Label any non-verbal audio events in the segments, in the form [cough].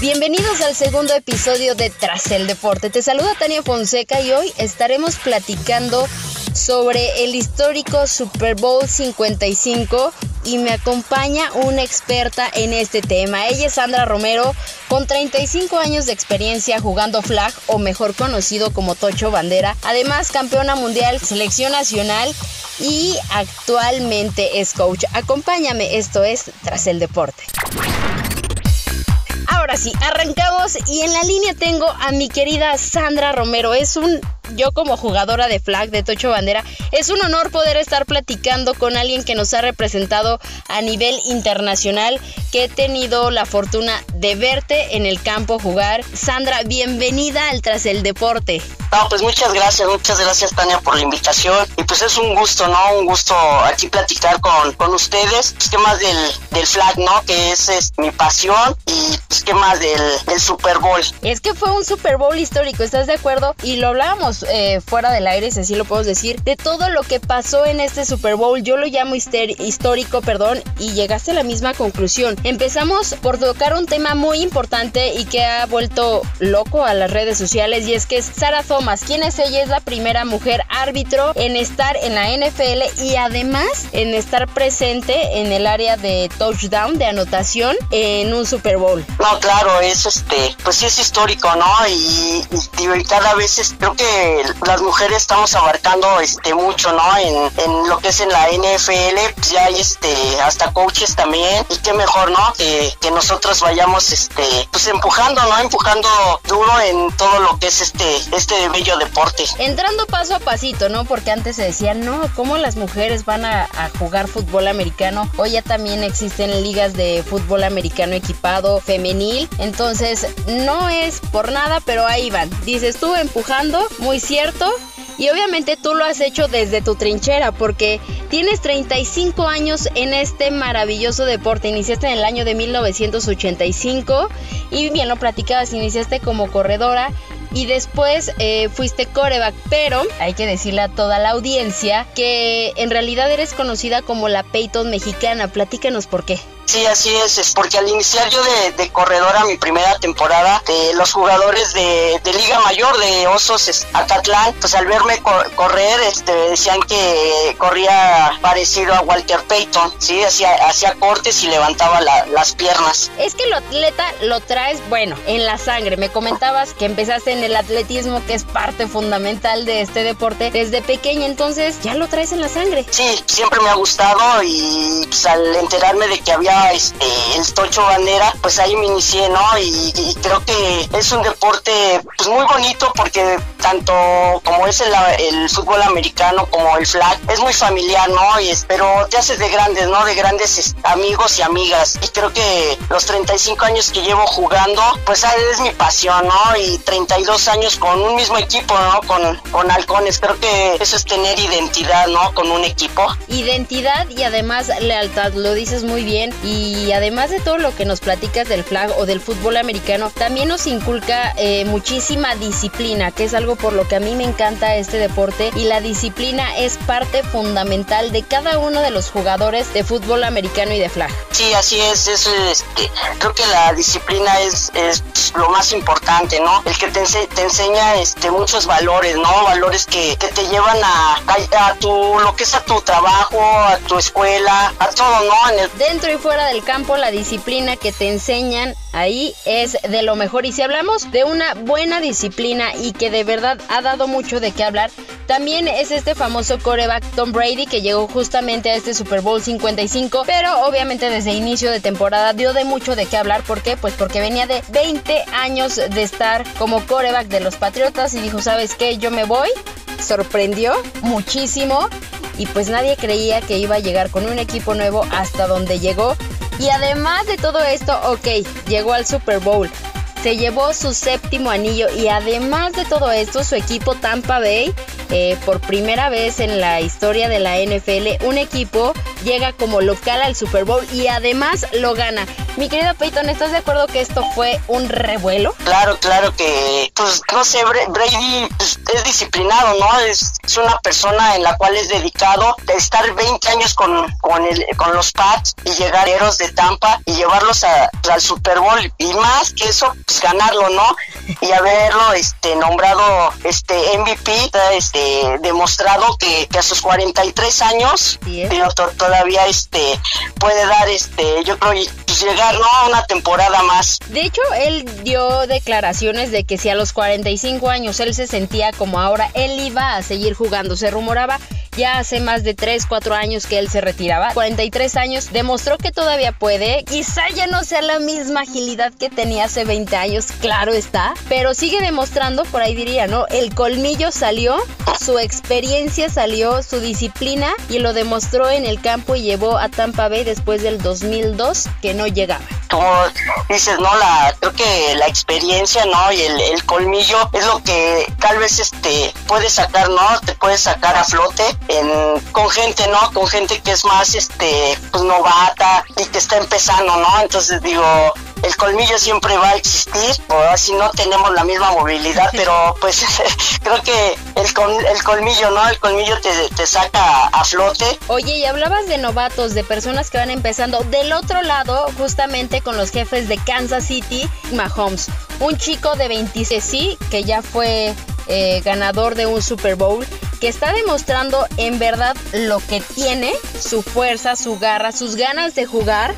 Bienvenidos al segundo episodio de Tras el Deporte. Te saluda Tania Fonseca y hoy estaremos platicando sobre el histórico Super Bowl 55 y me acompaña una experta en este tema. Ella es Sandra Romero, con 35 años de experiencia jugando flag o mejor conocido como Tocho Bandera. Además, campeona mundial, selección nacional y actualmente es coach. Acompáñame, esto es Tras el Deporte. Sí, arrancamos y en la línea tengo a mi querida Sandra Romero. Es un yo como jugadora de flag de Tocho Bandera, es un honor poder estar platicando con alguien que nos ha representado a nivel internacional, que he tenido la fortuna de verte en el campo jugar. Sandra, bienvenida al Tras el Deporte. No, pues muchas gracias, muchas gracias Tania por la invitación. Y pues es un gusto, ¿no? Un gusto aquí platicar con, con ustedes. Pues qué más del, del flag, ¿no? Que es, es, mi pasión. Y pues qué más del, del Super Bowl. Es que fue un Super Bowl histórico, ¿estás de acuerdo? Y lo hablábamos eh, fuera del aire, si así lo puedo decir, de todo lo que pasó en este Super Bowl. Yo lo llamo histórico, perdón, y llegaste a la misma conclusión. Empezamos por tocar un tema muy importante y que ha vuelto loco a las redes sociales y es que es Sarah Thomas. ¿Quién es ella? Es la primera mujer árbitro en estar en la NFL y además en estar presente en el área de touchdown, de anotación en un Super Bowl. No, claro, es este, pues sí es histórico, ¿no? Y, y cada vez es, creo que las mujeres estamos abarcando este mucho, ¿no? En, lo que es en la NFL, pues ya hay este hasta coaches también y qué mejor, ¿no? Que, nosotros vayamos este pues empujando, ¿no? Empujando duro en todo lo que es este este bello deporte. Entrando paso a pasito, ¿no? Porque antes se decía, no, ¿cómo las mujeres van a, a jugar fútbol americano? Hoy ya también existen ligas de fútbol americano equipado femenil, entonces no es por nada, pero ahí van. Dices tú empujando, muy cierto. Y obviamente tú lo has hecho desde tu trinchera porque tienes 35 años en este maravilloso deporte. Iniciaste en el año de 1985 y bien lo platicabas, iniciaste como corredora y después eh, fuiste coreback, pero hay que decirle a toda la audiencia que en realidad eres conocida como la Peyton mexicana. Platícanos por qué. Sí, así es, es porque al iniciar yo de, de corredora mi primera temporada, los jugadores de, de Liga Mayor de Osos Acatlán, pues al verme cor correr, este, decían que corría parecido a Walter Payton, sí, hacía, hacía cortes y levantaba la, las piernas. Es que lo atleta lo traes, bueno, en la sangre. Me comentabas que empezaste en el atletismo, que es parte fundamental de este deporte, desde pequeña, entonces ya lo traes en la sangre. Sí, siempre me ha gustado y pues, al enterarme de que había este, el Tocho Bandera, pues ahí me inicié, ¿no? Y, creo que es un deporte pues muy bonito porque tanto como es el, fútbol americano como el flag, es muy familiar, ¿no? Es, pero te haces de grandes, ¿no? De grandes amigos y amigas. Y creo que los 35 años que llevo jugando, pues es mi pasión, ¿no? Y 32 años con un mismo equipo, ¿no? Con, con halcones. Creo que eso es tener identidad, ¿no? Con un equipo. Identidad y además lealtad, lo dices muy bien además de todo lo que nos platicas del flag o del fútbol americano, también nos inculca eh, muchísima disciplina, que es algo por lo que a mí me encanta este deporte y la disciplina es parte fundamental de cada uno de los jugadores de fútbol americano y de flag. Sí, así es, es este, creo que la disciplina es, es lo más importante, ¿no? El que te, ense te enseña este, muchos valores, ¿no? Valores que, que te llevan a, a, a, tu, lo que es a tu trabajo, a tu escuela, a todo, ¿no? En el... Dentro y fuera del campo, la disciplina que te enseñan ahí es de lo mejor. Y si hablamos de una buena disciplina y que de verdad ha dado mucho de qué hablar, también es este famoso coreback Tom Brady que llegó justamente a este Super Bowl 55, pero obviamente desde inicio de temporada dio de mucho de qué hablar. ¿Por qué? Pues porque venía de 20 años de estar como coreback de los Patriotas y dijo, ¿sabes qué? Yo me voy. Sorprendió muchísimo y pues nadie creía que iba a llegar con un equipo nuevo hasta donde llegó. Y además de todo esto, ok, llegó al Super Bowl, se llevó su séptimo anillo y además de todo esto, su equipo Tampa Bay, eh, por primera vez en la historia de la NFL, un equipo llega como local al Super Bowl y además lo gana. Mi querido Peyton, ¿estás de acuerdo que esto fue un revuelo? Claro, claro que, pues no sé, Brady pues, es disciplinado, ¿no? Es, una persona en la cual es dedicado de estar 20 años con, con, el, con los Pats y llegar a Eros de Tampa y llevarlos al Super Bowl y más que eso, pues ganarlo, ¿no? Y haberlo este, nombrado este MVP, este, demostrado que, a sus 43 años, todavía este, puede dar, este, yo creo, pues llegar, ¿no? Una temporada más. De hecho, él dio declaraciones de que si a los 45 años él se sentía como ahora, él iba a seguir jugando. Se rumoraba ya hace más de 3, 4 años que él se retiraba. 43 años, demostró que todavía puede. Quizá ya no sea la misma agilidad que tenía hace 20 años, claro está. Pero sigue demostrando, por ahí diría, ¿no? El colmillo salió, su experiencia salió, su disciplina y lo demostró en el campo y llevó a Tampa Bay después del 2002 que no llegaba dices, ¿no? La, creo que la experiencia, ¿no? Y el, el, colmillo es lo que tal vez este puede sacar, ¿no? Te puede sacar a flote en, con gente, ¿no? Con gente que es más, este, pues novata y que está empezando, ¿no? Entonces digo, el colmillo siempre va a existir, o así no tenemos la misma movilidad, [laughs] pero pues [laughs] creo que el, el colmillo, ¿no? El colmillo te, te saca a flote. Oye, y hablabas de novatos, de personas que van empezando. Del otro lado, justamente con los jefes de Kansas City, Mahomes, un chico de 26, sí, que ya fue eh, ganador de un Super Bowl, que está demostrando en verdad lo que tiene, su fuerza, su garra, sus ganas de jugar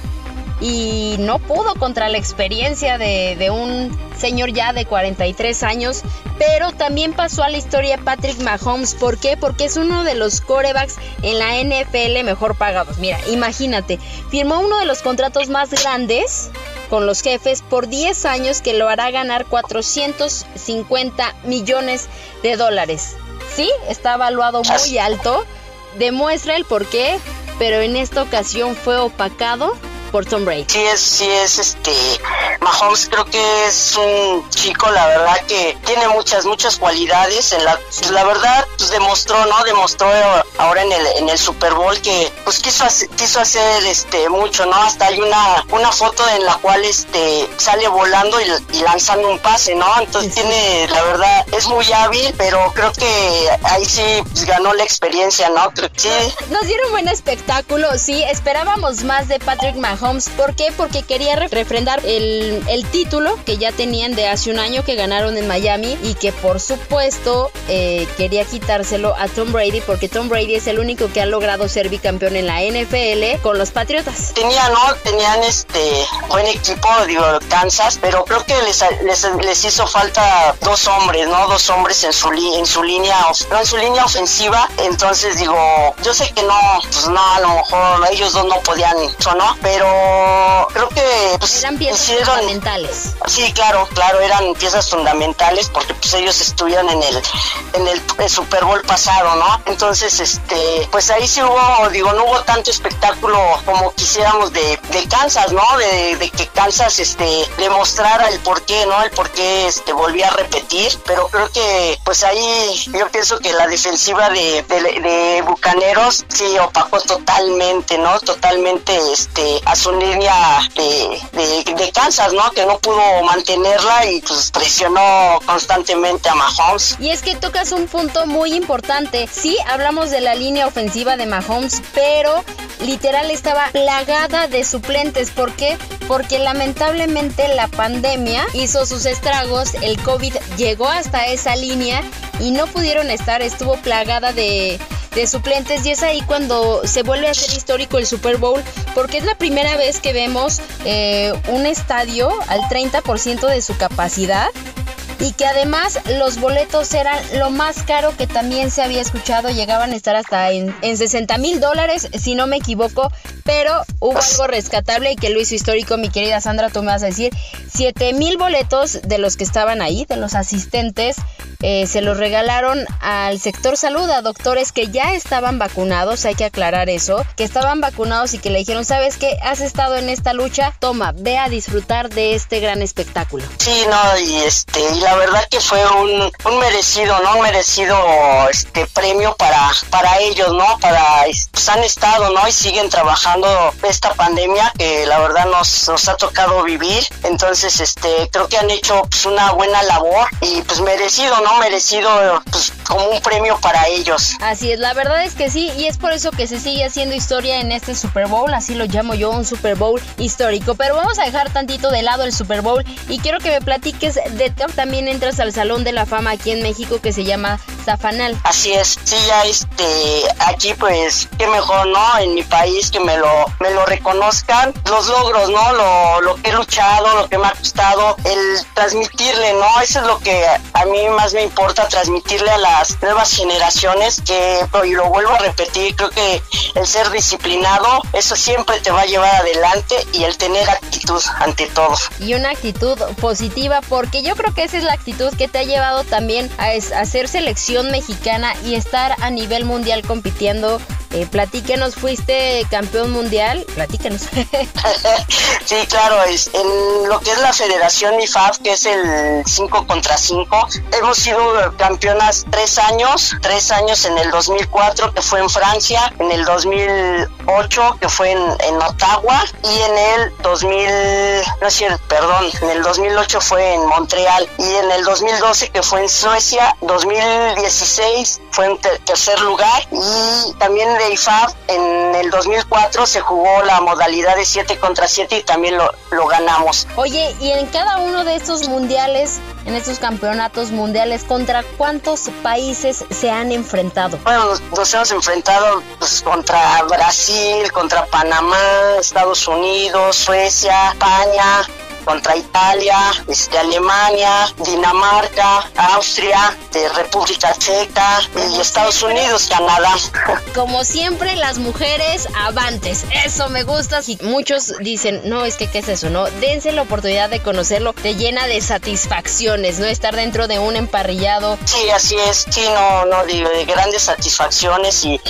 y no pudo contra la experiencia de, un señor ya de 43 años, pero también pasó a la historia Patrick Mahomes. ¿Por qué? Porque es uno de los corebacks en la NFL mejor pagados. Mira, imagínate, firmó uno de los contratos más grandes con los jefes por 10 años que lo hará ganar 450 millones de dólares. Sí, está evaluado muy alto, demuestra el por qué, pero en esta ocasión fue opacado por Tom Brady. Sí es, sí es este Mahomes creo que es un chico la verdad que tiene muchas muchas cualidades en la pues, la verdad pues demostró no demostró ahora en el en el Super Bowl que pues quiso hacer, quiso hacer este mucho no hasta hay una una foto en la cual este sale volando y, lanzando un pase no entonces tiene la verdad es muy hábil pero creo que ahí sí pues, ganó la experiencia no sí. nos dieron buen espectáculo sí esperábamos más de Patrick Mahomes Holmes. ¿Por qué? Porque quería refrendar el, título que ya tenían de hace un año que ganaron en Miami y que por supuesto eh, quería quitárselo a Tom Brady porque Tom Brady es el único que ha logrado ser bicampeón en la NFL con los Patriotas. Tenían, ¿no? Tenían este buen equipo, digo, Kansas, pero creo que les, les, hizo falta dos hombres, ¿no? Dos hombres en su, en su línea, no, en su línea ofensiva. Entonces digo, yo sé que no, pues no, a lo mejor ellos dos no podían, ¿no? Pero creo que pues, eran piezas fundamentales. Sí, claro, claro, eran piezas fundamentales porque pues ellos estuvieron en el en el, Super Bowl pasado, ¿no? Entonces, este, pues ahí sí hubo, digo, no hubo tanto espectáculo como quisiéramos de, de Kansas, ¿no? De, de, que Kansas este demostrara el por qué, ¿no? El por qué este volvía a repetir, pero creo que pues ahí yo pienso que la defensiva de, de, Bucaneros sí opacó totalmente, ¿no? Totalmente este su línea de, de, Kansas, ¿no? Que no pudo mantenerla y pues presionó constantemente a Mahomes. Y es que tocas un punto muy importante. Sí, hablamos de la línea ofensiva de Mahomes, pero literal estaba plagada de suplentes. ¿Por qué? Porque lamentablemente la pandemia hizo sus estragos, el COVID llegó hasta esa línea y no pudieron estar, estuvo plagada de de suplentes y es ahí cuando se vuelve a ser histórico el Super Bowl porque es la primera vez que vemos eh, un estadio al 30% de su capacidad y que además los boletos eran lo más caro que también se había escuchado, llegaban a estar hasta en, en 60 mil dólares, si no me equivoco, pero hubo algo rescatable y que lo hizo histórico, mi querida Sandra, tú me vas a decir, 7 mil boletos de los que estaban ahí, de los asistentes, eh, se los regalaron al sector salud, a doctores que ya estaban vacunados, hay que aclarar eso, que estaban vacunados y que le dijeron, ¿sabes qué? Has estado en esta lucha, toma, ve a disfrutar de este gran espectáculo. Sí, no, y este, y la verdad que fue un, un merecido, ¿no? Un merecido este premio para, para ellos, ¿no? Para, pues han estado, ¿no? Y siguen trabajando esta pandemia que la verdad nos, nos ha tocado vivir. Entonces, este, creo que han hecho pues, una buena labor y pues merecido, ¿no? Merecido pues como un premio para ellos. Así es, la verdad es que sí, y es por eso que se sigue haciendo historia en este Super Bowl, así lo llamo yo, un Super Bowl histórico. Pero vamos a dejar tantito de lado el Super Bowl y quiero que me platiques de también entras al Salón de la Fama aquí en México que se llama Zafanal. Así es, sí, ya este, aquí pues, qué mejor, ¿no? En mi país que me lo, me lo reconozcan, los logros, ¿no? Lo, lo que he luchado, lo que me ha costado, el transmitirle, ¿no? Eso es lo que a mí más me importa, transmitirle a las nuevas generaciones que, y lo vuelvo a repetir, creo que el ser disciplinado, eso siempre te va a llevar adelante y el tener actitud ante todo. Y una actitud positiva, porque yo creo que esa es la actitud que te ha llevado también a, ser selección mexicana y estar a nivel mundial compitiendo eh, platíquenos, fuiste campeón mundial, platíquenos. [laughs] sí, claro, es, en lo que es la Federación IFAF, que es el 5 contra 5, hemos sido campeonas tres años, tres años en el 2004, que fue en Francia, en el 2008, que fue en, en Ottawa, y en el 2000, no es cierto, perdón, en el 2008 fue en Montreal, y en el 2012, que fue en Suecia, 2016 fue en tercer lugar, y también de IFAB en el 2004 se jugó la modalidad de 7 contra 7 y también lo, lo ganamos. Oye, y en cada uno de estos mundiales, en estos campeonatos mundiales, ¿contra cuántos países se han enfrentado? Bueno, nos, hemos enfrentado pues, contra Brasil, contra Panamá, Estados Unidos, Suecia, España, contra Italia, este, Alemania, Dinamarca, Austria, de República Checa y Estados Unidos, Canadá. [laughs] Como siempre, las mujeres avantes. Eso me gusta. Si muchos dicen, no, es que, ¿qué es eso? No, dense la oportunidad de conocerlo. Te llena de satisfacciones, ¿no? Estar dentro de un emparrillado. Sí, así es. Sí, no, no, digo, de grandes satisfacciones y,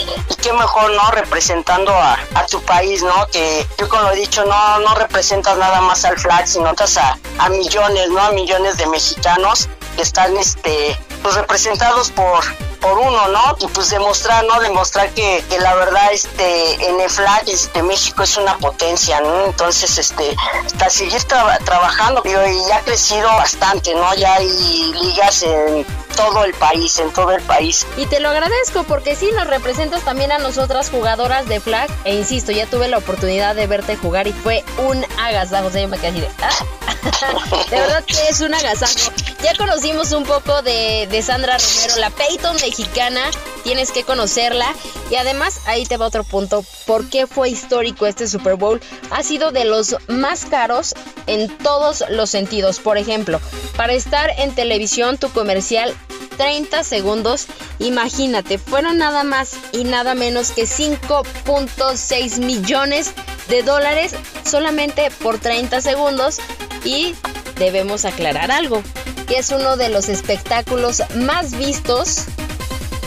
qué mejor, ¿no? Representando a, a, tu país, ¿no? Que yo, como he dicho, no, no representas nada más al flag, notas a, a millones, ¿no? A millones de mexicanos que están este pues representados por por uno, ¿no? Y pues demostrar, ¿no? Demostrar que, que la verdad, este, en el flag, este, México es una potencia, ¿no? Entonces, este, hasta seguir trabajando, y ya ha crecido bastante, ¿no? Ya hay ligas en todo el país, en todo el país. Y te lo agradezco porque sí nos representas también a nosotras jugadoras de flag, e insisto, ya tuve la oportunidad de verte jugar y fue un agasajo, o sea, yo me quedé así de... [laughs] de verdad que es un agasajo. Ya conocimos un poco de, de Sandra Romero, la Peyton mexicana, tienes que conocerla. Y además, ahí te va otro punto. ¿Por qué fue histórico este Super Bowl? Ha sido de los más caros en todos los sentidos. Por ejemplo, para estar en televisión, tu comercial 30 segundos. Imagínate, fueron nada más y nada menos que 5.6 millones de dólares solamente por 30 segundos. Y debemos aclarar algo que es uno de los espectáculos más vistos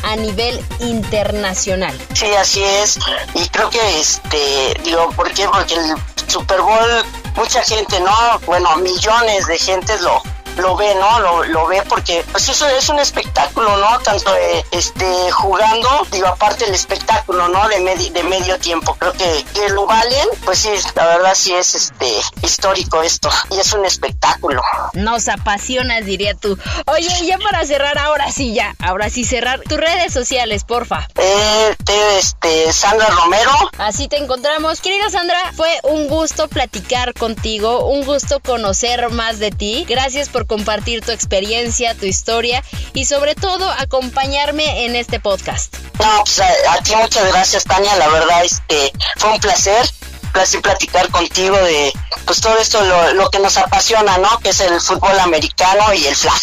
a nivel internacional. Sí, así es. Y creo que, este, digo, ¿por qué? Porque el Super Bowl, mucha gente, ¿no? Bueno, millones de gente lo, lo ve, ¿no? Lo, lo ve porque pues eso es un espectáculo, ¿no? Tanto eh, este jugando, digo, aparte el espectáculo, ¿no? De, de medio tiempo, creo que, que lo valen, pues sí, la verdad sí es este histórico esto y es un espectáculo. Nos apasiona, diría tú. Oye, ya para cerrar, ahora sí ya, ahora sí cerrar tus redes sociales, porfa. Eh, te, este, Sandra Romero. Así te encontramos. Querida Sandra, fue un gusto platicar contigo, un gusto conocer más de ti. Gracias por compartir tu experiencia, tu historia y sobre todo acompañarme en este podcast. No, pues a, ti muchas gracias Tania, la verdad este fue un placer placer platicar contigo de pues todo esto lo, lo, que nos apasiona, ¿no? Que es el fútbol americano y el flag.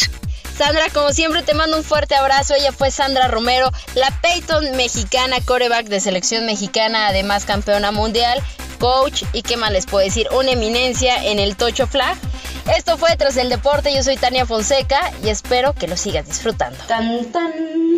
Sandra, como siempre te mando un fuerte abrazo. Ella fue Sandra Romero, la Peyton mexicana, coreback de selección mexicana, además campeona mundial, coach y qué más les puedo decir, una eminencia en el Tocho Flag. Esto fue Tras el Deporte, yo soy Tania Fonseca y espero que lo sigas disfrutando. Tan, tan.